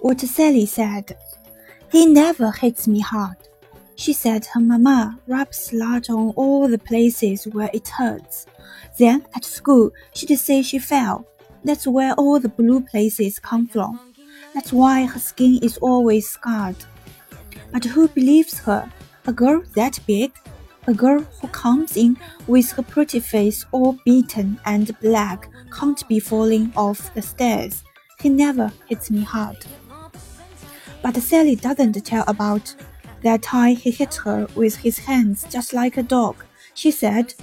what Sally said. He never hits me hard. She said her mamma rubs lard on all the places where it hurts. Then at school she'd say she fell. That's where all the blue places come from. That's why her skin is always scarred. But who believes her? A girl that big? A girl who comes in with her pretty face all beaten and black can't be falling off the stairs. He never hits me hard. But Sally doesn't tell about that time he hit her with his hands just like a dog. She said,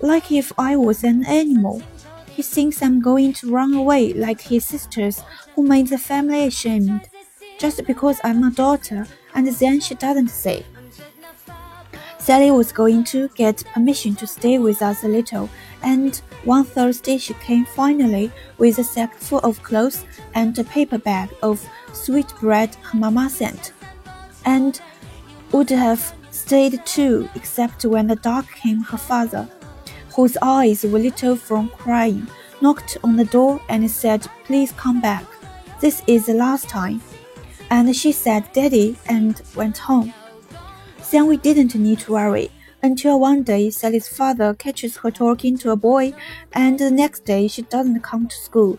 like if I was an animal. He thinks I'm going to run away like his sisters who made the family ashamed. Just because I'm a daughter, and then she doesn't say. Sally was going to get permission to stay with us a little, and one Thursday she came finally with a sack full of clothes and a paper bag of sweetbread her mamma sent, and would have stayed too, except when the dog came her father, whose eyes were little from crying, knocked on the door and said, Please come back. This is the last time. And she said, Daddy, and went home. Then we didn't need to worry until one day Sally's father catches her talking to a boy, and the next day she doesn't come to school.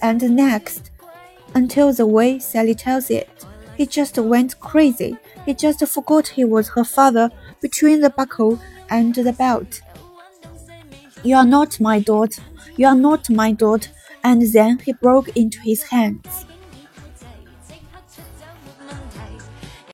And the next, until the way Sally tells it, he just went crazy. He just forgot he was her father between the buckle and the belt. You are not my daughter. You are not my daughter. And then he broke into his hands.